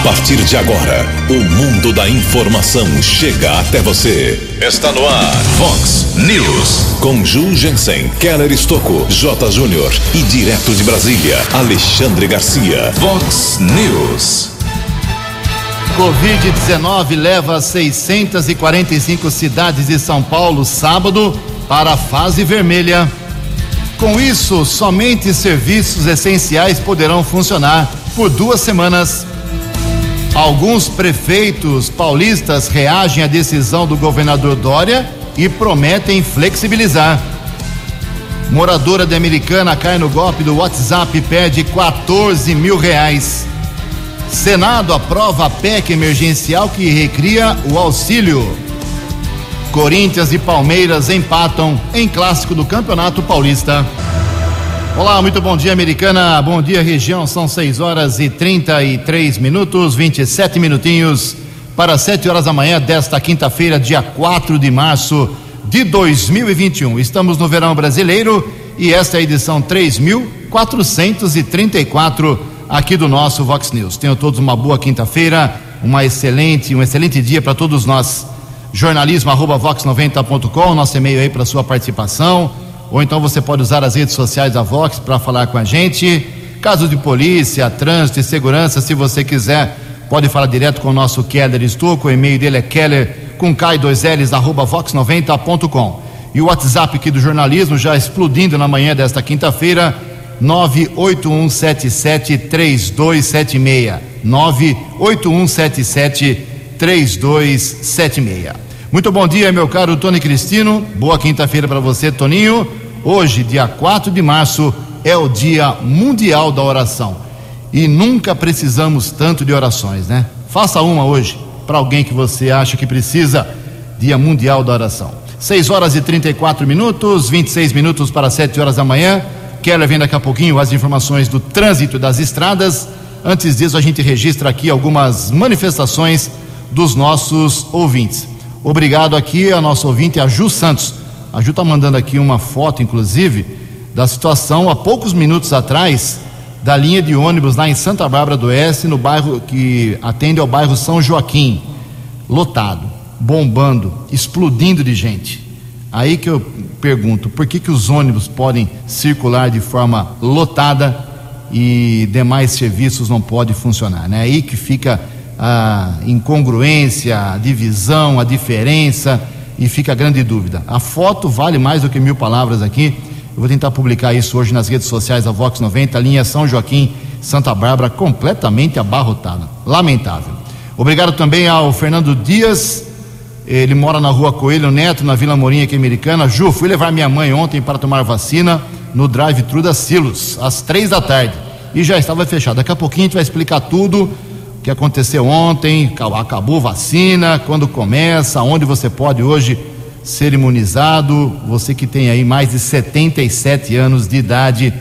A partir de agora, o mundo da informação chega até você. Está no ar, Fox News. Com Ju Jensen, Keller Estocco, J. Júnior e direto de Brasília, Alexandre Garcia. Fox News. Covid-19 leva 645 cidades de São Paulo sábado para a fase vermelha. Com isso, somente serviços essenciais poderão funcionar por duas semanas. Alguns prefeitos paulistas reagem à decisão do governador Dória e prometem flexibilizar. Moradora de Americana cai no golpe do WhatsApp e perde 14 mil reais. Senado aprova a PEC emergencial que recria o auxílio. Corinthians e Palmeiras empatam em clássico do Campeonato Paulista. Olá, muito bom dia, Americana. Bom dia, região. São 6 horas e 33 minutos, 27 minutinhos para 7 horas da manhã desta quinta-feira, dia 4 de março de 2021. Estamos no verão brasileiro e esta é a edição 3434 aqui do nosso Vox News. Tenham todos uma boa quinta-feira, uma excelente, um excelente dia para todos nós jornalismo@vox90.com, nosso e-mail aí para sua participação, ou então você pode usar as redes sociais da Vox para falar com a gente. Casos de polícia, trânsito e segurança, se você quiser, pode falar direto com o nosso Keller Estouco, o e-mail dele é keller com K2Ls, arroba vox90.com. E o WhatsApp aqui do jornalismo já explodindo na manhã desta quinta-feira, 981773276. 98177 3276. Muito bom dia, meu caro Tony Cristino. Boa quinta-feira para você, Toninho. Hoje, dia 4 de março, é o Dia Mundial da Oração. E nunca precisamos tanto de orações, né? Faça uma hoje para alguém que você acha que precisa. Dia Mundial da Oração. 6 horas e 34 minutos, 26 minutos para 7 horas da manhã. Keller vem daqui a pouquinho as informações do trânsito das estradas. Antes disso, a gente registra aqui algumas manifestações dos nossos ouvintes. Obrigado aqui a nosso ouvinte, a Ju Santos. A Ju está mandando aqui uma foto, inclusive, da situação há poucos minutos atrás da linha de ônibus lá em Santa Bárbara do Oeste, no bairro que atende ao bairro São Joaquim, lotado, bombando, explodindo de gente. Aí que eu pergunto, por que que os ônibus podem circular de forma lotada e demais serviços não podem funcionar, né? Aí que fica a incongruência, a divisão, a diferença e fica a grande dúvida. A foto vale mais do que mil palavras aqui. Eu vou tentar publicar isso hoje nas redes sociais da Vox 90, linha São Joaquim, Santa Bárbara, completamente abarrotada. Lamentável. Obrigado também ao Fernando Dias. Ele mora na rua Coelho Neto, na Vila Morinha, aqui americana. Ju, fui levar minha mãe ontem para tomar vacina no drive-thru da Silos, às três da tarde. E já estava fechado. Daqui a pouquinho a gente vai explicar tudo que aconteceu ontem, acabou vacina, quando começa, onde você pode hoje ser imunizado, você que tem aí mais de 77 anos de idade,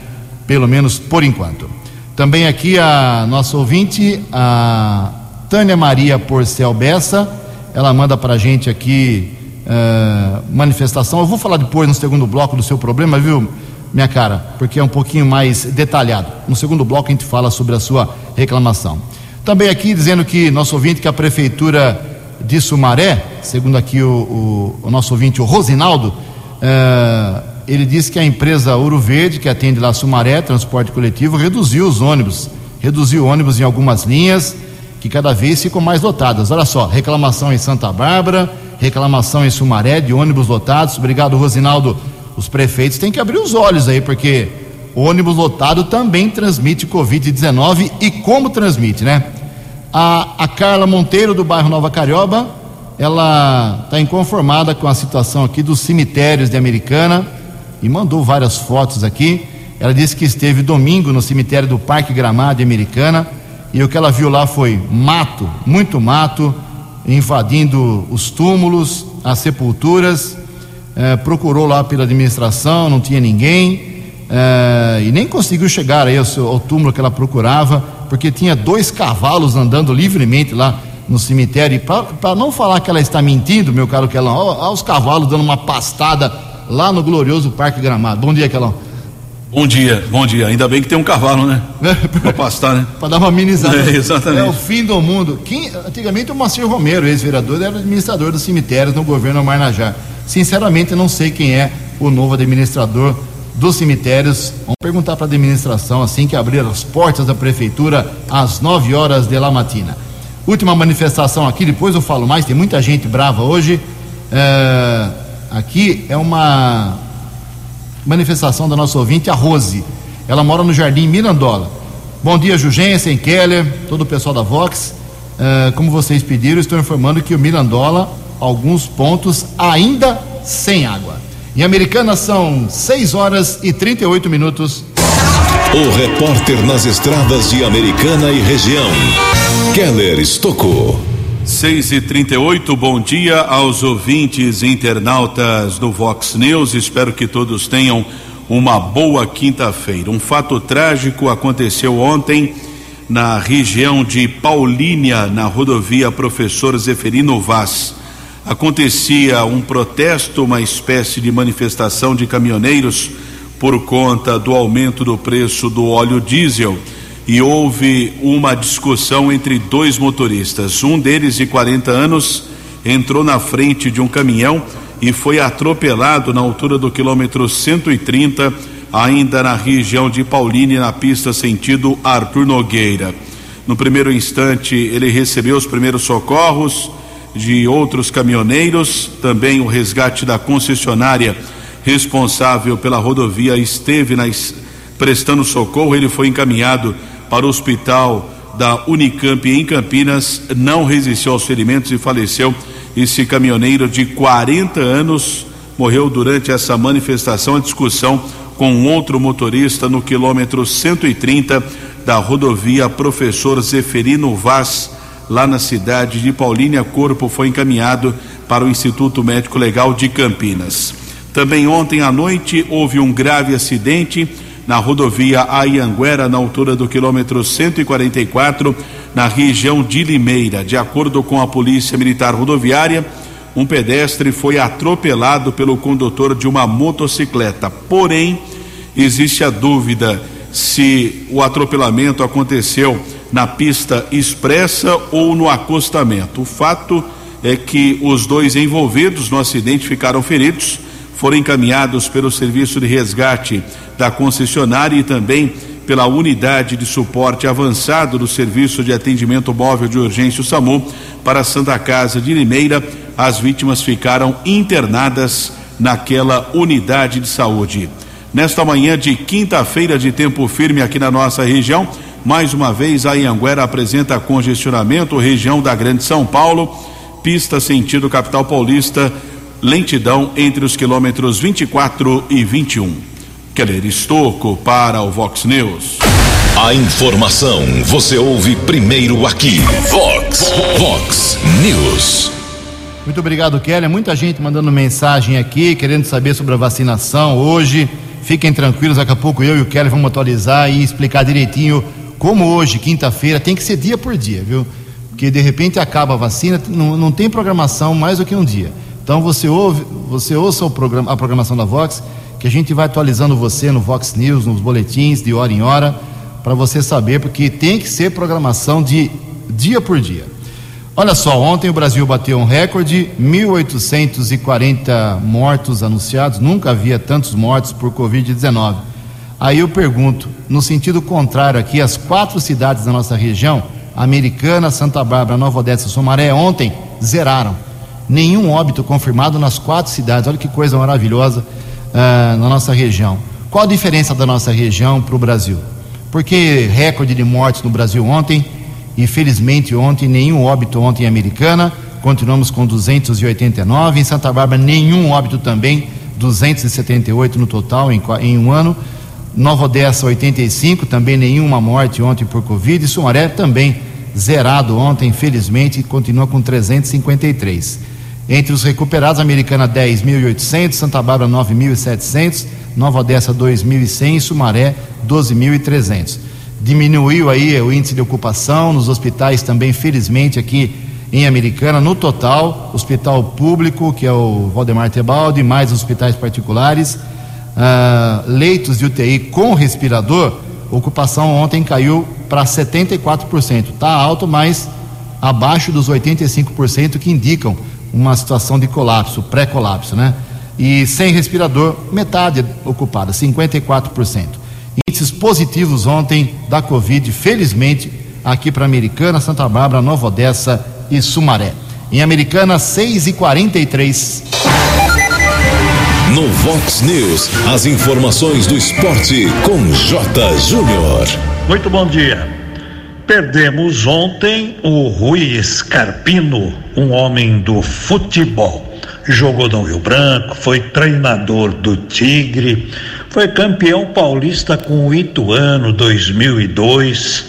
pelo menos por enquanto. Também aqui a nossa ouvinte, a Tânia Maria Porcel Bessa, ela manda para a gente aqui uh, manifestação. Eu vou falar depois no segundo bloco do seu problema, viu, minha cara? Porque é um pouquinho mais detalhado. No segundo bloco a gente fala sobre a sua reclamação. Também aqui dizendo que nosso ouvinte que a prefeitura de Sumaré, segundo aqui o, o, o nosso ouvinte, o Rosinaldo, eh, ele disse que a empresa Ouro Verde, que atende lá Sumaré, transporte coletivo, reduziu os ônibus, reduziu ônibus em algumas linhas, que cada vez ficam mais lotadas. Olha só, reclamação em Santa Bárbara, reclamação em Sumaré de ônibus lotados. Obrigado, Rosinaldo. Os prefeitos têm que abrir os olhos aí, porque ônibus lotado também transmite Covid-19 e como transmite, né? A, a Carla Monteiro, do bairro Nova Carioba, ela está inconformada com a situação aqui dos cemitérios de Americana e mandou várias fotos aqui. Ela disse que esteve domingo no cemitério do Parque Gramado de Americana e o que ela viu lá foi mato, muito mato, invadindo os túmulos, as sepulturas. Eh, procurou lá pela administração, não tinha ninguém eh, e nem conseguiu chegar aí ao, seu, ao túmulo que ela procurava porque tinha dois cavalos andando livremente lá no cemitério. E para não falar que ela está mentindo, meu caro Kelão, olha os cavalos dando uma pastada lá no glorioso Parque Gramado. Bom dia, Kelão. Bom dia, bom dia. Ainda bem que tem um cavalo, né? Para pastar, né? Para dar uma amenizada. É, exatamente. É o fim do mundo. Quem, antigamente o Moacir Romero, ex-vereador, era administrador dos cemitérios no governo Marnajá. Sinceramente, não sei quem é o novo administrador dos cemitérios. Vamos perguntar para a administração assim que abrir as portas da prefeitura às 9 horas da matina. Última manifestação aqui, depois eu falo mais, tem muita gente brava hoje. É, aqui é uma manifestação da nossa ouvinte, a Rose. Ela mora no Jardim Mirandola. Bom dia, Jugensen, Keller, todo o pessoal da Vox. É, como vocês pediram, estou informando que o Mirandola, alguns pontos ainda sem água. Em Americana são 6 horas e 38 minutos. O repórter nas estradas de Americana e região, Keller Estocou. 6 e 38 bom dia aos ouvintes internautas do Vox News. Espero que todos tenham uma boa quinta-feira. Um fato trágico aconteceu ontem na região de Paulínia, na rodovia Professor Zeferino Vaz. Acontecia um protesto, uma espécie de manifestação de caminhoneiros por conta do aumento do preço do óleo diesel e houve uma discussão entre dois motoristas. Um deles, de 40 anos, entrou na frente de um caminhão e foi atropelado na altura do quilômetro 130, ainda na região de Pauline, na pista sentido Arthur Nogueira. No primeiro instante, ele recebeu os primeiros socorros de outros caminhoneiros, também o resgate da concessionária responsável pela rodovia esteve na, prestando socorro, ele foi encaminhado para o hospital da Unicamp em Campinas, não resistiu aos ferimentos e faleceu. Esse caminhoneiro de 40 anos morreu durante essa manifestação, a discussão com outro motorista no quilômetro 130 da rodovia Professor Zeferino Vaz, lá na cidade de Paulínia. Corpo foi encaminhado para o Instituto Médico Legal de Campinas. Também ontem à noite houve um grave acidente na rodovia Aianguera, na altura do quilômetro 144, na região de Limeira. De acordo com a Polícia Militar Rodoviária, um pedestre foi atropelado pelo condutor de uma motocicleta. Porém, existe a dúvida se o atropelamento aconteceu na pista expressa ou no acostamento. O fato é que os dois envolvidos no acidente ficaram feridos foram encaminhados pelo serviço de resgate da concessionária e também pela unidade de suporte avançado do Serviço de Atendimento Móvel de Urgência o SAMU para Santa Casa de Limeira. As vítimas ficaram internadas naquela unidade de saúde. Nesta manhã de quinta-feira de tempo firme aqui na nossa região, mais uma vez a Ianguera apresenta congestionamento, região da Grande São Paulo, pista sentido capital paulista lentidão entre os quilômetros 24 e 21. Keller Estocco para o Vox News. A informação você ouve primeiro aqui. Vox, Vox News. Muito obrigado, Keller. Muita gente mandando mensagem aqui, querendo saber sobre a vacinação hoje. Fiquem tranquilos, daqui a pouco eu e o Keller vamos atualizar e explicar direitinho como hoje, quinta-feira, tem que ser dia por dia, viu? Porque de repente acaba a vacina, não, não tem programação mais do que um dia. Então você ouve, você ouça programa, a programação da Vox, que a gente vai atualizando você no Vox News, nos boletins de hora em hora, para você saber, porque tem que ser programação de dia por dia. Olha só, ontem o Brasil bateu um recorde, 1.840 mortos anunciados, nunca havia tantos mortos por Covid-19. Aí eu pergunto, no sentido contrário aqui, as quatro cidades da nossa região, Americana, Santa Bárbara, Nova Odessa e Somaré, ontem zeraram nenhum óbito confirmado nas quatro cidades. Olha que coisa maravilhosa uh, na nossa região. Qual a diferença da nossa região para o Brasil? Porque recorde de mortes no Brasil ontem, e felizmente ontem, nenhum óbito ontem em Americana, continuamos com 289, em Santa Bárbara nenhum óbito também, 278 no total em, em um ano, Nova Odessa 85, também nenhuma morte ontem por Covid, e Sumaré também zerado ontem, infelizmente, continua com 353. Entre os recuperados, Americana 10.800, Santa Bárbara 9.700, Nova Odessa 2.100 e Sumaré 12.300. Diminuiu aí o índice de ocupação nos hospitais também, felizmente, aqui em Americana. No total, hospital público, que é o Valdemar Tebaldi, mais hospitais particulares, uh, leitos de UTI com respirador, ocupação ontem caiu para 74%. Está alto, mas abaixo dos 85% que indicam uma situação de colapso, pré-colapso, né? E sem respirador, metade ocupada, 54%. Índices positivos ontem da Covid, felizmente, aqui para Americana, Santa Bárbara, Nova Odessa e Sumaré. Em Americana, 6 e 43 No Vox News, as informações do esporte com J. Júnior. Muito bom dia. Perdemos ontem o Rui Scarpino, um homem do futebol. Jogou no Rio Branco, foi treinador do Tigre, foi campeão paulista com o Ituano 2002,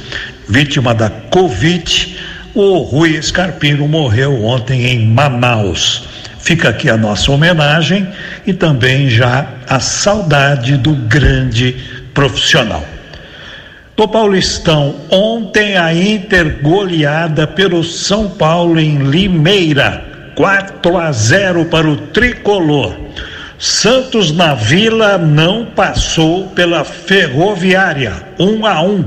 vítima da Covid. O Rui Scarpino morreu ontem em Manaus. Fica aqui a nossa homenagem e também já a saudade do grande profissional. Do Paulistão, ontem a Inter goleada pelo São Paulo em Limeira, 4 a 0 para o tricolor. Santos na Vila não passou pela Ferroviária, 1 a 1.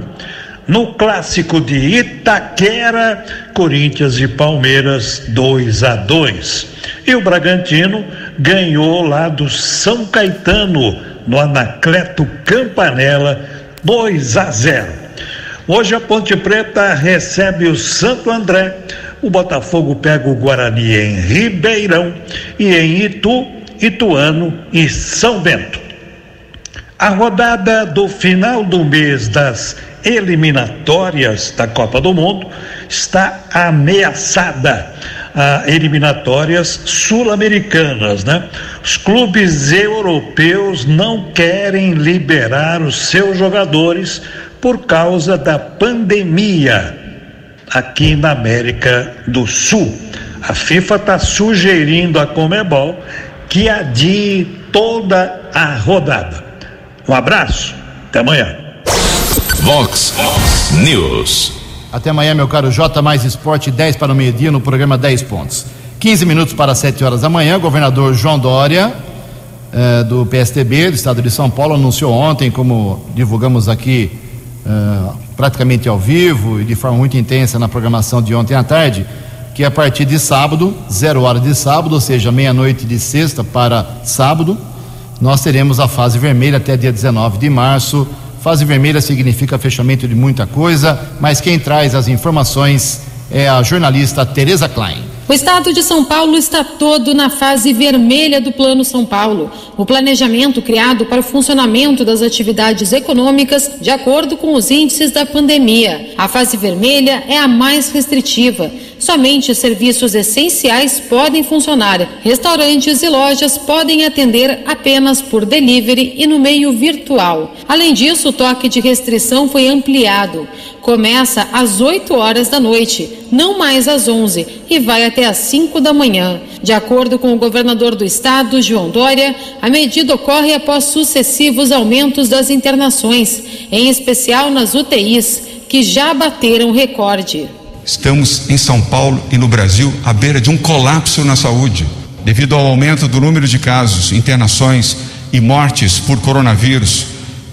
No clássico de Itaquera, Corinthians e Palmeiras 2 a 2. E o Bragantino ganhou lá do São Caetano, no Anacleto Campanella 2 a 0. Hoje a Ponte Preta recebe o Santo André, o Botafogo pega o Guarani em Ribeirão e em Itu, Ituano e São Bento. A rodada do final do mês das eliminatórias da Copa do Mundo está ameaçada. Ah, eliminatórias sul-americanas, né? Os clubes europeus não querem liberar os seus jogadores por causa da pandemia aqui na América do Sul. A FIFA está sugerindo à Comebol que adie toda a rodada. Um abraço, até amanhã. Vox News. Até amanhã, meu caro J mais Esporte, 10 para o meio-dia no programa 10 pontos. 15 minutos para 7 horas da manhã, governador João Dória, eh, do PSTB, do estado de São Paulo, anunciou ontem, como divulgamos aqui eh, praticamente ao vivo e de forma muito intensa na programação de ontem à tarde, que a partir de sábado, zero hora de sábado, ou seja, meia-noite de sexta para sábado, nós teremos a fase vermelha até dia 19 de março Fase vermelha significa fechamento de muita coisa, mas quem traz as informações é a jornalista Tereza Klein. O estado de São Paulo está todo na fase vermelha do Plano São Paulo, o planejamento criado para o funcionamento das atividades econômicas de acordo com os índices da pandemia. A fase vermelha é a mais restritiva. Somente serviços essenciais podem funcionar. Restaurantes e lojas podem atender apenas por delivery e no meio virtual. Além disso, o toque de restrição foi ampliado. Começa às 8 horas da noite, não mais às 11, e vai até às 5 da manhã. De acordo com o governador do estado, João Dória, a medida ocorre após sucessivos aumentos das internações, em especial nas UTIs, que já bateram recorde. Estamos em São Paulo e no Brasil à beira de um colapso na saúde, devido ao aumento do número de casos, internações e mortes por coronavírus.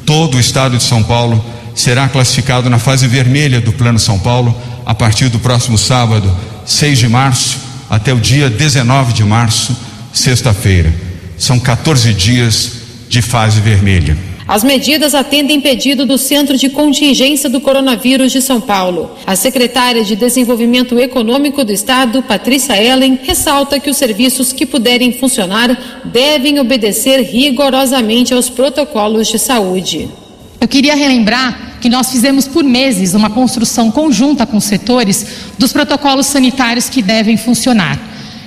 Todo o estado de São Paulo será classificado na fase vermelha do Plano São Paulo a partir do próximo sábado, 6 de março, até o dia 19 de março, sexta-feira. São 14 dias de fase vermelha. As medidas atendem pedido do Centro de Contingência do Coronavírus de São Paulo. A secretária de Desenvolvimento Econômico do Estado, Patrícia Ellen, ressalta que os serviços que puderem funcionar devem obedecer rigorosamente aos protocolos de saúde. Eu queria relembrar que nós fizemos por meses uma construção conjunta com os setores dos protocolos sanitários que devem funcionar.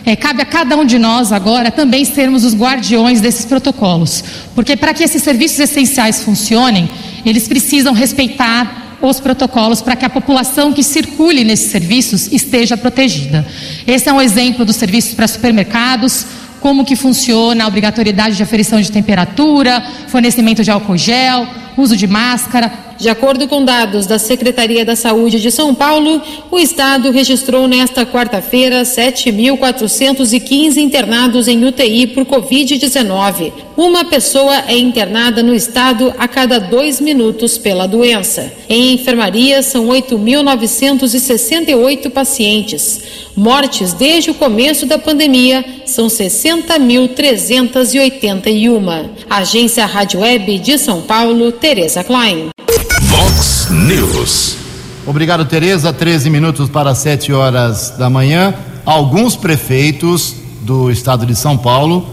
É, cabe a cada um de nós agora também sermos os guardiões desses protocolos, porque para que esses serviços essenciais funcionem, eles precisam respeitar os protocolos para que a população que circule nesses serviços esteja protegida. Esse é um exemplo dos serviços para supermercados, como que funciona a obrigatoriedade de aferição de temperatura, fornecimento de álcool gel, uso de máscara. De acordo com dados da Secretaria da Saúde de São Paulo, o estado registrou nesta quarta-feira 7.415 internados em UTI por Covid-19. Uma pessoa é internada no estado a cada dois minutos pela doença. Em enfermaria, são 8.968 pacientes. Mortes desde o começo da pandemia são 60.381. Agência Rádio Web de São Paulo, Tereza Klein. Vox News. Obrigado, Tereza. 13 minutos para 7 horas da manhã. Alguns prefeitos do estado de São Paulo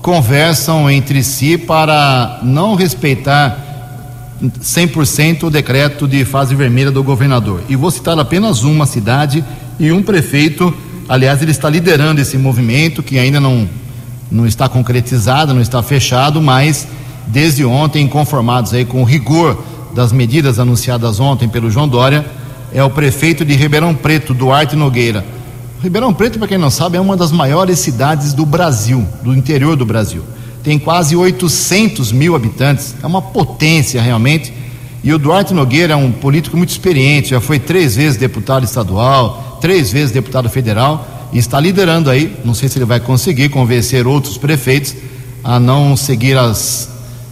conversam entre si para não respeitar 100% o decreto de fase vermelha do governador. E vou citar apenas uma cidade e um prefeito. Aliás, ele está liderando esse movimento que ainda não, não está concretizado, não está fechado, mas desde ontem, conformados aí com o rigor das medidas anunciadas ontem pelo João Dória, é o prefeito de Ribeirão Preto, Duarte Nogueira. Ribeirão Preto, para quem não sabe, é uma das maiores cidades do Brasil, do interior do Brasil. Tem quase 800 mil habitantes, é uma potência realmente. E o Duarte Nogueira é um político muito experiente, já foi três vezes deputado estadual, três vezes deputado federal e está liderando aí. Não sei se ele vai conseguir convencer outros prefeitos a não seguir as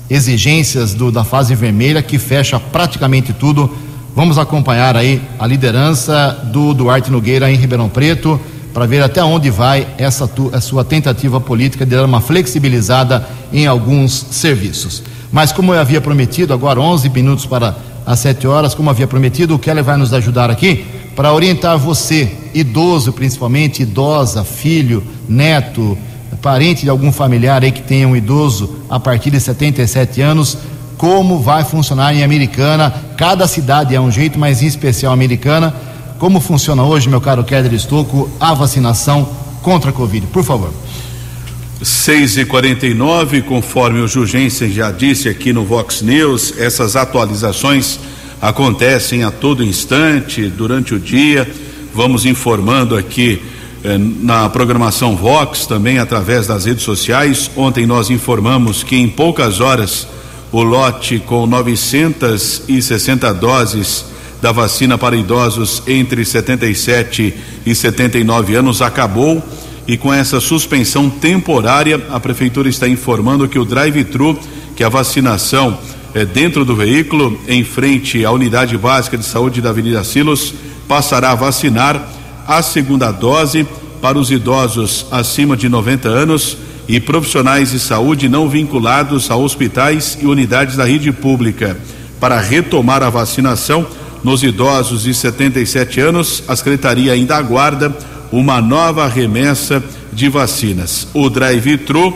exigências do, da fase vermelha, que fecha praticamente tudo. Vamos acompanhar aí a liderança do Duarte Nogueira em Ribeirão Preto para ver até onde vai essa tu, sua tentativa política de dar uma flexibilizada em alguns serviços. Mas como eu havia prometido, agora 11 minutos para as 7 horas, como havia prometido, o Keller vai nos ajudar aqui para orientar você, idoso principalmente, idosa, filho, neto, parente de algum familiar aí que tenha um idoso a partir de 77 anos, como vai funcionar em Americana. Cada cidade é um jeito, mas em especial Americana. Como funciona hoje, meu caro Keller Estocco, a vacinação contra a Covid? Por favor. 6 e 49 conforme o Jugensen já disse aqui no Vox News, essas atualizações acontecem a todo instante, durante o dia. Vamos informando aqui na programação Vox, também através das redes sociais. Ontem nós informamos que em poucas horas o lote com 960 doses da vacina para idosos entre 77 e 79 anos acabou e com essa suspensão temporária, a prefeitura está informando que o drive-thru, que é a vacinação é, dentro do veículo, em frente à unidade básica de saúde da Avenida Silos, passará a vacinar a segunda dose para os idosos acima de 90 anos e profissionais de saúde não vinculados a hospitais e unidades da rede pública. Para retomar a vacinação nos idosos de 77 anos, a secretaria ainda aguarda uma nova remessa de vacinas. O drive-thru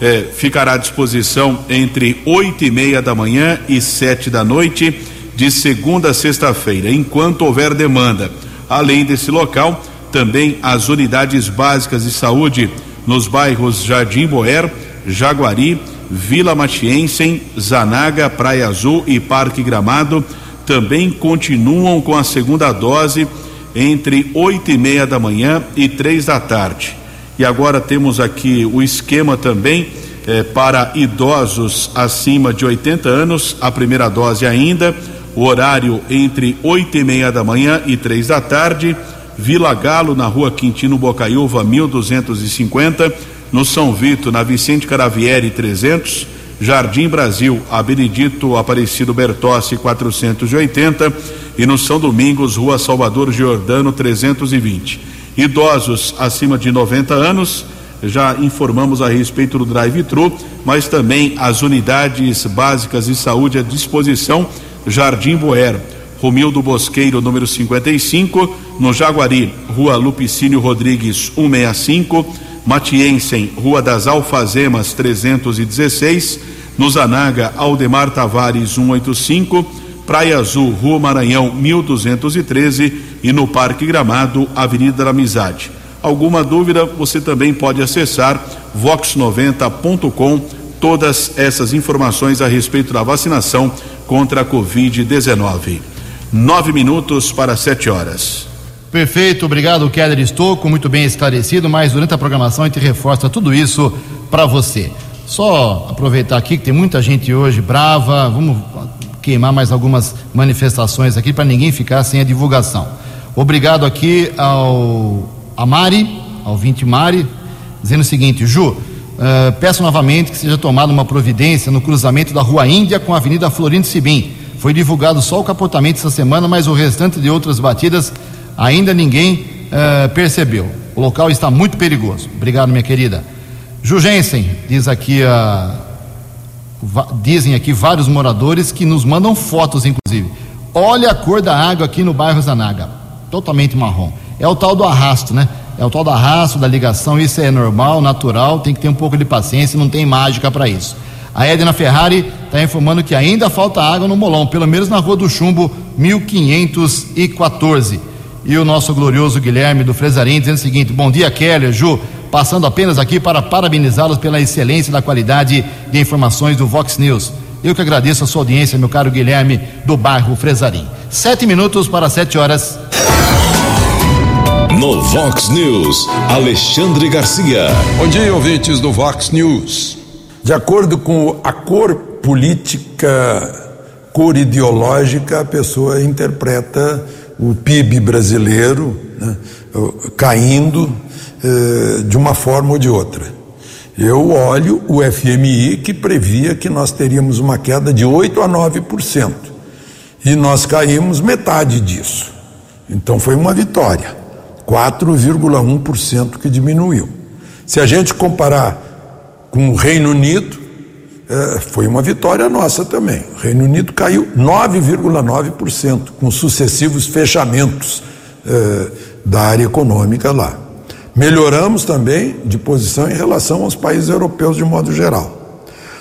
eh, ficará à disposição entre oito e meia da manhã e sete da noite, de segunda a sexta-feira, enquanto houver demanda. Além desse local, também as unidades básicas de saúde nos bairros Jardim Boer, Jaguari, Vila Matiensen, Zanaga, Praia Azul e Parque Gramado também continuam com a segunda dose entre oito e meia da manhã e três da tarde. E agora temos aqui o esquema também eh, para idosos acima de 80 anos, a primeira dose ainda, o horário entre oito e meia da manhã e três da tarde, Vila Galo, na rua Quintino Bocaiúva, 1250, no São Vito, na Vicente Caravieri 300, Jardim Brasil, a Benedito Aparecido Bertossi 480 e no São Domingos, Rua Salvador Giordano 320. Idosos acima de 90 anos, já informamos a respeito do drive-thru, mas também as unidades básicas de saúde à disposição, Jardim Boer, Romildo Bosqueiro, número 55, no Jaguari, Rua Lupicínio Rodrigues 165, Matiensen, Rua das Alfazemas 316, no Zanaga, Aldemar Tavares 185, Praia Azul, Rua Maranhão 1213 e no Parque Gramado, Avenida da Amizade. Alguma dúvida, você também pode acessar vox90.com todas essas informações a respeito da vacinação contra a Covid-19. Nove minutos para sete horas. Perfeito, obrigado, Keller Estouco, muito bem esclarecido, mas durante a programação a gente reforça tudo isso para você. Só aproveitar aqui que tem muita gente hoje brava, vamos queimar mais algumas manifestações aqui para ninguém ficar sem a divulgação. Obrigado aqui ao a Mari, ao Vinte Mari, dizendo o seguinte, Ju, uh, peço novamente que seja tomada uma providência no cruzamento da Rua Índia com a Avenida Florindo Sibim. Foi divulgado só o capotamento essa semana, mas o restante de outras batidas ainda ninguém uh, percebeu. O local está muito perigoso. Obrigado, minha querida. Jugensen, diz aqui a. Dizem aqui vários moradores que nos mandam fotos, inclusive. Olha a cor da água aqui no bairro Zanaga. Totalmente marrom. É o tal do arrasto, né? É o tal do arrasto, da ligação. Isso é normal, natural, tem que ter um pouco de paciência, não tem mágica para isso. A Edna Ferrari está informando que ainda falta água no Molão, pelo menos na Rua do Chumbo, 1514. E o nosso glorioso Guilherme do Fresarim dizendo o seguinte: Bom dia, Keller, Ju. Passando apenas aqui para parabenizá-los pela excelência da qualidade de informações do Vox News. Eu que agradeço a sua audiência, meu caro Guilherme, do bairro Fresarim. Sete minutos para sete horas. No Vox News, Alexandre Garcia. Bom dia, ouvintes do Vox News. De acordo com a cor política, cor ideológica, a pessoa interpreta o PIB brasileiro né, caindo eh, de uma forma ou de outra. Eu olho o FMI que previa que nós teríamos uma queda de 8 a 9%. E nós caímos metade disso. Então foi uma vitória. 4,1% que diminuiu. Se a gente comparar com o Reino Unido, é, foi uma vitória nossa também. O Reino Unido caiu 9,9%, com sucessivos fechamentos é, da área econômica lá. Melhoramos também de posição em relação aos países europeus de modo geral.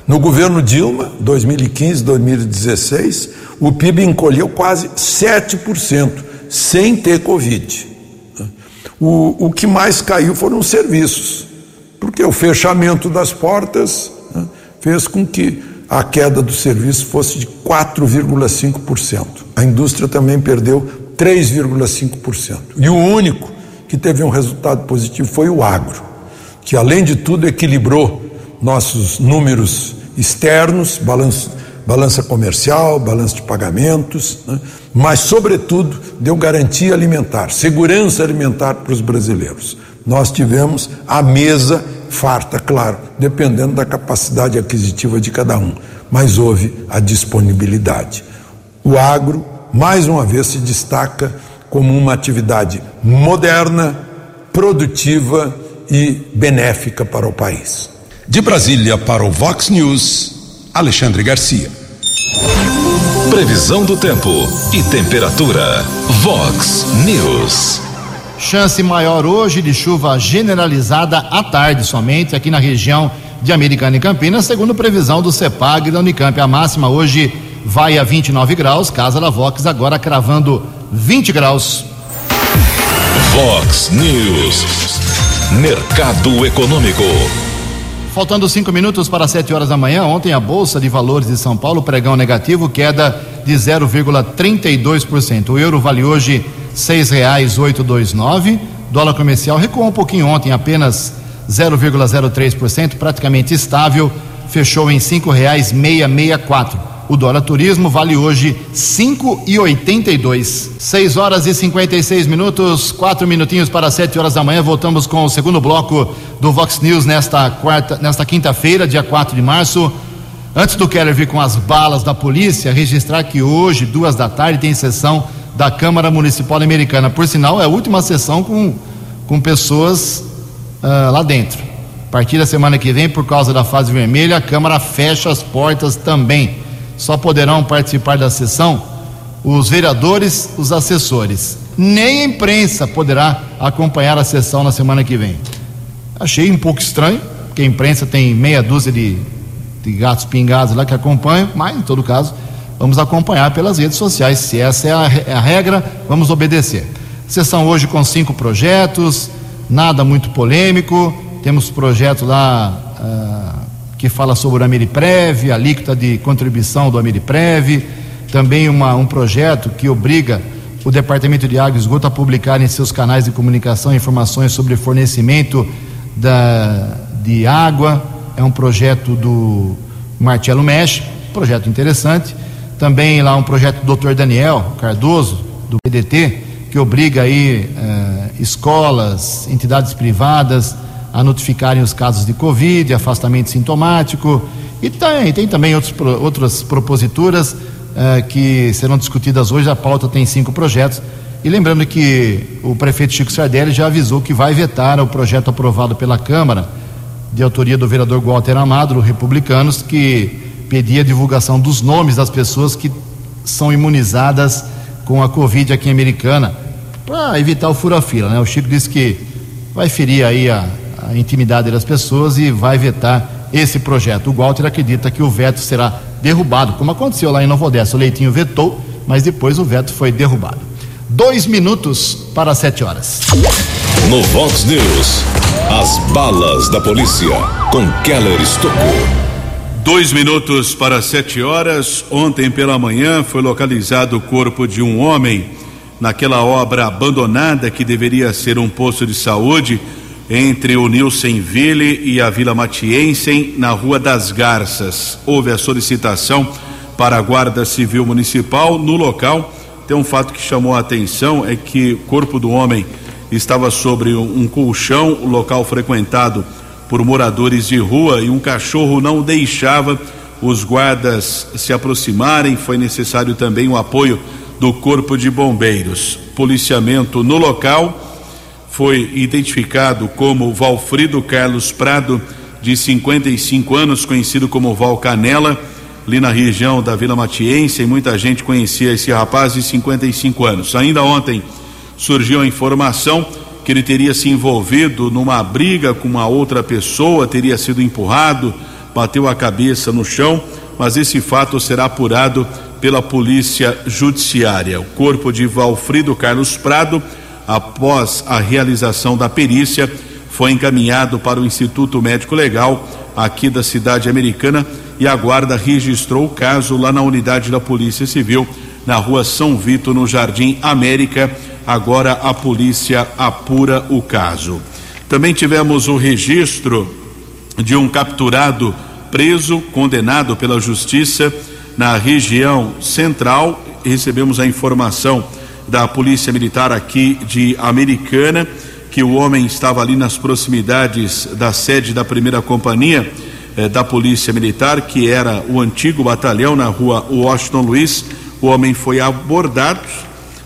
No governo Dilma, 2015-2016, o PIB encolheu quase 7%, sem ter Covid. O, o que mais caiu foram os serviços, porque o fechamento das portas né, fez com que a queda do serviço fosse de 4,5%. A indústria também perdeu 3,5%. E o único que teve um resultado positivo foi o agro, que além de tudo equilibrou nossos números externos, balanço, balança comercial, balança de pagamentos, né? Mas, sobretudo, deu garantia alimentar, segurança alimentar para os brasileiros. Nós tivemos a mesa farta, claro, dependendo da capacidade aquisitiva de cada um, mas houve a disponibilidade. O agro, mais uma vez, se destaca como uma atividade moderna, produtiva e benéfica para o país. De Brasília para o Vox News, Alexandre Garcia. Previsão do tempo e temperatura. Vox News. Chance maior hoje de chuva generalizada à tarde somente aqui na região de Americana e Campinas, segundo previsão do CEPAG e da Unicamp. A máxima hoje vai a 29 graus, casa da Vox agora cravando 20 graus. Vox News. Mercado Econômico. Faltando cinco minutos para sete horas da manhã, ontem a Bolsa de Valores de São Paulo, pregão negativo, queda de 0,32%. O euro vale hoje dois nove. Dólar comercial recuou um pouquinho ontem, apenas 0,03%, praticamente estável, fechou em meia quatro. O dólar turismo vale hoje cinco e oitenta e dois. Seis horas e 56 minutos, quatro minutinhos para sete horas da manhã. Voltamos com o segundo bloco do Vox News nesta quarta, nesta quinta-feira, dia 4 de março. Antes do Keller vir com as balas da polícia, registrar que hoje, duas da tarde, tem sessão da Câmara Municipal Americana. Por sinal, é a última sessão com, com pessoas uh, lá dentro. A partir da semana que vem, por causa da fase vermelha, a Câmara fecha as portas também só poderão participar da sessão os vereadores, os assessores. Nem a imprensa poderá acompanhar a sessão na semana que vem. Achei um pouco estranho, porque a imprensa tem meia dúzia de, de gatos pingados lá que acompanham, mas em todo caso, vamos acompanhar pelas redes sociais. Se essa é a, a regra, vamos obedecer. Sessão hoje com cinco projetos, nada muito polêmico. Temos projeto lá. Uh, que fala sobre o Ameriprev, a alíquota de contribuição do Ameriprev, também uma, um projeto que obriga o Departamento de Água e Esgoto a publicar em seus canais de comunicação informações sobre fornecimento da, de água. É um projeto do Marcelo Mesh, projeto interessante. Também lá um projeto do Dr. Daniel Cardoso, do PDT, que obriga aí eh, escolas, entidades privadas a notificarem os casos de Covid, afastamento sintomático. E tem, tem também outros, outras proposituras eh, que serão discutidas hoje. A pauta tem cinco projetos. E lembrando que o prefeito Chico Sardelli já avisou que vai vetar o projeto aprovado pela Câmara, de autoria do vereador Walter Amado, Republicanos, que pedia a divulgação dos nomes das pessoas que são imunizadas com a Covid aqui em Americana, para evitar o fura-fila. Né? O Chico disse que vai ferir aí a, a intimidade das pessoas e vai vetar esse projeto. O Walter acredita que o veto será derrubado, como aconteceu lá em Nova Odessa. O Leitinho vetou, mas depois o veto foi derrubado. Dois minutos para sete horas. No Vox News, as balas da polícia com Keller Estocou. Dois minutos para sete horas. Ontem pela manhã foi localizado o corpo de um homem naquela obra abandonada que deveria ser um posto de saúde entre o Nilsenville e a Vila Matiensen, na Rua das Garças. Houve a solicitação para a Guarda Civil Municipal no local. Tem um fato que chamou a atenção é que o corpo do homem estava sobre um colchão, local frequentado por moradores de rua e um cachorro não deixava os guardas se aproximarem. Foi necessário também o apoio do Corpo de Bombeiros. Policiamento no local foi identificado como Valfrido Carlos Prado, de 55 anos, conhecido como Val Canela, ali na região da Vila Matiense. E muita gente conhecia esse rapaz de 55 anos. Ainda ontem surgiu a informação que ele teria se envolvido numa briga com uma outra pessoa, teria sido empurrado, bateu a cabeça no chão, mas esse fato será apurado pela Polícia Judiciária. O corpo de Valfrido Carlos Prado, após a realização da perícia, foi encaminhado para o Instituto Médico Legal aqui da cidade americana e a guarda registrou o caso lá na unidade da Polícia Civil, na rua São Vito, no Jardim América Agora a polícia apura o caso. Também tivemos o registro de um capturado preso, condenado pela justiça na região central. Recebemos a informação da Polícia Militar aqui de Americana que o homem estava ali nas proximidades da sede da primeira companhia eh, da Polícia Militar, que era o antigo batalhão na rua Washington Luiz. O homem foi abordado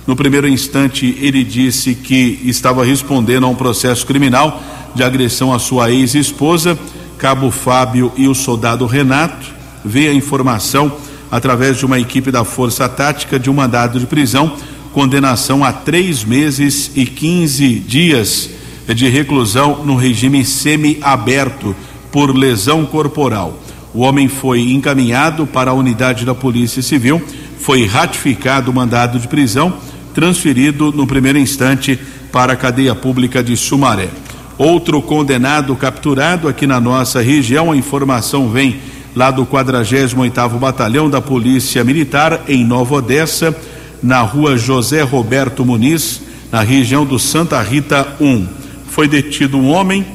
no primeiro instante, ele disse que estava respondendo a um processo criminal de agressão à sua ex-esposa, Cabo Fábio e o soldado Renato. Veio a informação através de uma equipe da Força Tática de um mandado de prisão, condenação a três meses e 15 dias de reclusão no regime semi-aberto por lesão corporal. O homem foi encaminhado para a unidade da Polícia Civil, foi ratificado o mandado de prisão transferido no primeiro instante para a cadeia pública de Sumaré. Outro condenado capturado aqui na nossa região, a informação vem lá do 48º Batalhão da Polícia Militar em Nova Odessa, na rua José Roberto Muniz, na região do Santa Rita 1. Foi detido um homem,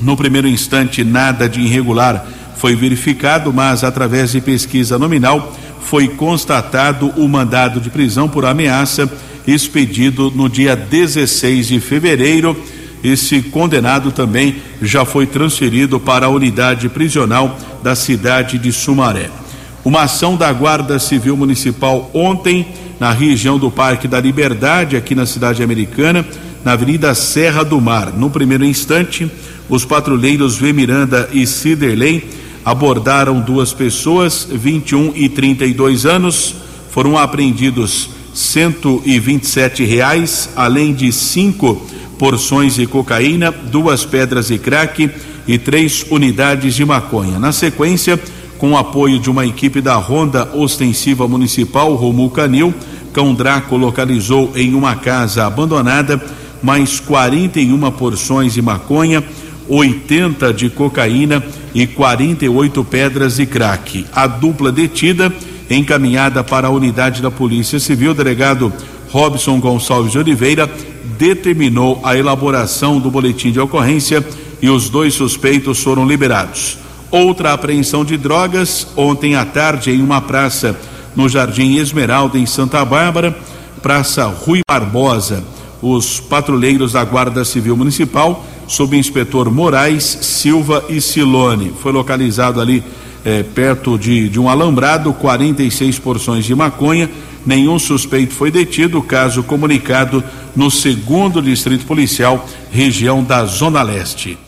no primeiro instante nada de irregular foi verificado, mas através de pesquisa nominal foi constatado o mandado de prisão por ameaça expedido no dia 16 de fevereiro. Esse condenado também já foi transferido para a unidade prisional da cidade de Sumaré. Uma ação da Guarda Civil Municipal ontem na região do Parque da Liberdade, aqui na cidade americana, na Avenida Serra do Mar. No primeiro instante, os patrulheiros V. Miranda e Ciderley abordaram duas pessoas, 21 e 32 anos. Foram apreendidos 127 reais, além de cinco porções de cocaína, duas pedras de crack e três unidades de maconha. Na sequência, com o apoio de uma equipe da Ronda Ostensiva Municipal Romul Canil, Cão Draco localizou em uma casa abandonada mais 41 porções de maconha, 80 de cocaína e 48 pedras de crack. A dupla detida encaminhada para a unidade da Polícia Civil, delegado Robson Gonçalves de Oliveira determinou a elaboração do boletim de ocorrência e os dois suspeitos foram liberados. Outra apreensão de drogas ontem à tarde em uma praça no Jardim Esmeralda, em Santa Bárbara, Praça Rui Barbosa. Os patrulheiros da Guarda Civil Municipal, sob inspetor Moraes, Silva e Silone. Foi localizado ali eh, perto de, de um alambrado, 46 porções de maconha. Nenhum suspeito foi detido. Caso comunicado no segundo distrito policial, região da Zona Leste.